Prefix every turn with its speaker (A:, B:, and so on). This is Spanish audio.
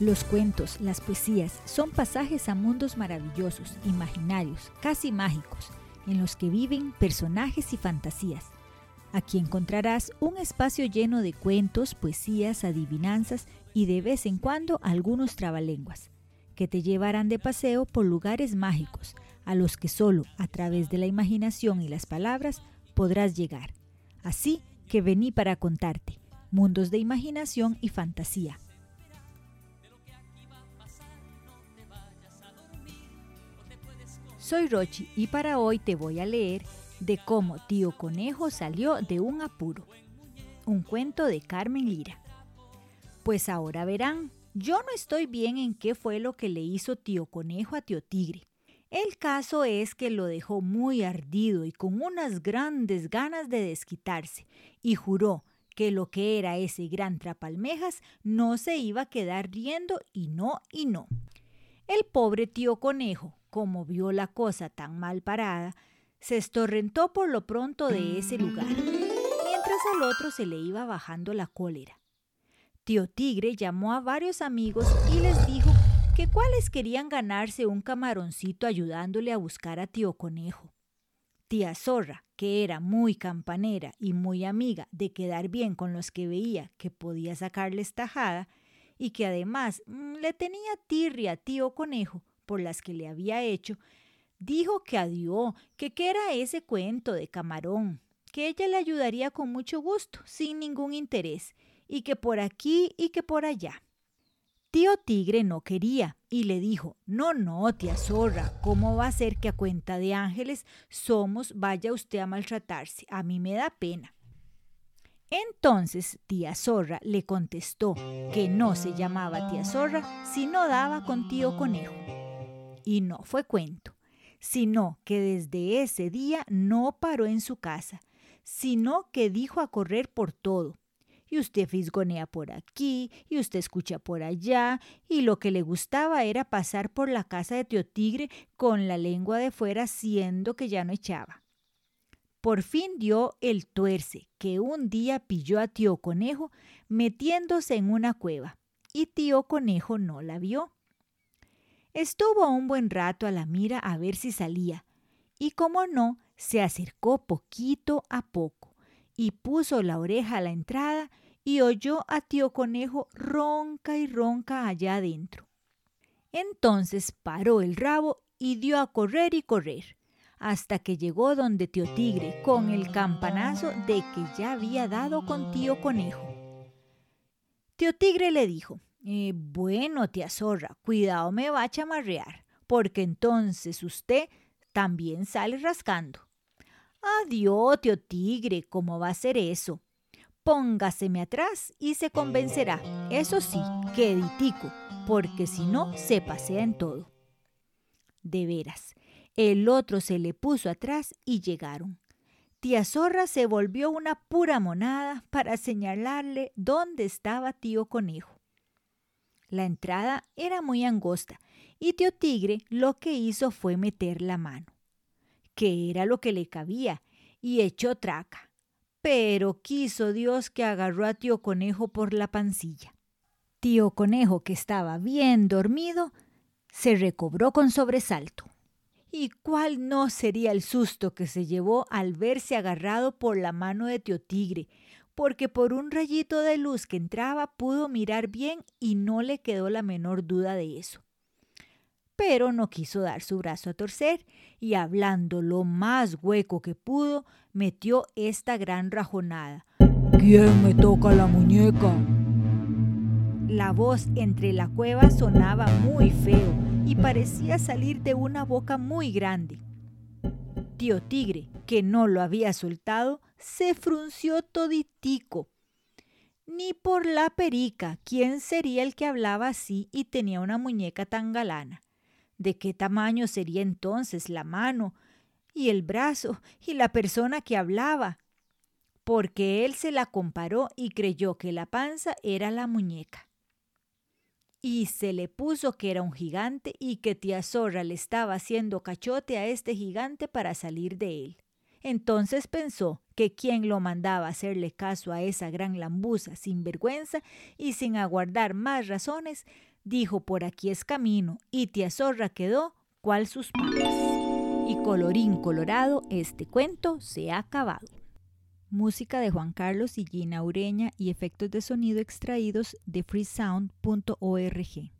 A: Los cuentos, las poesías son pasajes a mundos maravillosos, imaginarios, casi mágicos, en los que viven personajes y fantasías. Aquí encontrarás un espacio lleno de cuentos, poesías, adivinanzas y de vez en cuando algunos trabalenguas, que te llevarán de paseo por lugares mágicos, a los que solo a través de la imaginación y las palabras podrás llegar. Así que vení para contarte, mundos de imaginación y fantasía. Soy Rochi y para hoy te voy a leer de cómo Tío Conejo salió de un apuro. Un cuento de Carmen Lira. Pues ahora verán, yo no estoy bien en qué fue lo que le hizo Tío Conejo a Tío Tigre. El caso es que lo dejó muy ardido y con unas grandes ganas de desquitarse, y juró que lo que era ese gran trapalmejas no se iba a quedar riendo y no y no. El pobre tío conejo, como vio la cosa tan mal parada, se estorrentó por lo pronto de ese lugar, mientras al otro se le iba bajando la cólera. Tío Tigre llamó a varios amigos y les dijo que cuáles querían ganarse un camaroncito ayudándole a buscar a tío Conejo. Tía Zorra, que era muy campanera y muy amiga de quedar bien con los que veía que podía sacarles tajada, y que además mm, le tenía tirria a tío Conejo por las que le había hecho, dijo que adiós, que qué era ese cuento de camarón, que ella le ayudaría con mucho gusto, sin ningún interés, y que por aquí y que por allá. Tío Tigre no quería y le dijo, no, no, tía zorra, ¿cómo va a ser que a cuenta de ángeles somos vaya usted a maltratarse? A mí me da pena. Entonces tía zorra le contestó que no se llamaba tía zorra si no daba con tío conejo. Y no fue cuento, sino que desde ese día no paró en su casa, sino que dijo a correr por todo. Y usted fisgonea por aquí, y usted escucha por allá, y lo que le gustaba era pasar por la casa de tío Tigre con la lengua de fuera, siendo que ya no echaba. Por fin dio el tuerce, que un día pilló a tío Conejo metiéndose en una cueva, y tío Conejo no la vio. Estuvo un buen rato a la mira a ver si salía, y como no, se acercó poquito a poco, y puso la oreja a la entrada y oyó a tío Conejo ronca y ronca allá adentro. Entonces paró el rabo y dio a correr y correr hasta que llegó donde tío Tigre con el campanazo de que ya había dado con tío Conejo. Tío Tigre le dijo, eh, bueno, tía Zorra, cuidado me va a chamarrear, porque entonces usted también sale rascando. Adiós, tío Tigre, ¿cómo va a ser eso? Póngaseme atrás y se convencerá. Eso sí, queditico, porque si no, se pasea en todo. De veras, el otro se le puso atrás y llegaron. Tía Zorra se volvió una pura monada para señalarle dónde estaba tío Conejo. La entrada era muy angosta y tío Tigre lo que hizo fue meter la mano, que era lo que le cabía, y echó traca. Pero quiso Dios que agarró a tío Conejo por la pancilla. Tío Conejo, que estaba bien dormido, se recobró con sobresalto. ¿Y cuál no sería el susto que se llevó al verse agarrado por la mano de tío Tigre? Porque por un rayito de luz que entraba pudo mirar bien y no le quedó la menor duda de eso. Pero no quiso dar su brazo a torcer y hablando lo más hueco que pudo, metió esta gran rajonada. ¿Quién me toca la muñeca? La voz entre la cueva sonaba muy feo y parecía salir de una boca muy grande. Tío Tigre, que no lo había soltado, se frunció toditico. Ni por la perica, ¿quién sería el que hablaba así y tenía una muñeca tan galana? ¿De qué tamaño sería entonces la mano y el brazo y la persona que hablaba? Porque él se la comparó y creyó que la panza era la muñeca y se le puso que era un gigante y que tía Zorra le estaba haciendo cachote a este gigante para salir de él. Entonces pensó que quien lo mandaba hacerle caso a esa gran lambuza sin vergüenza y sin aguardar más razones, Dijo por aquí es camino y tía Zorra quedó cual sus patas. Y colorín colorado, este cuento se ha acabado. Música de Juan Carlos y Gina Ureña y efectos de sonido extraídos de freesound.org.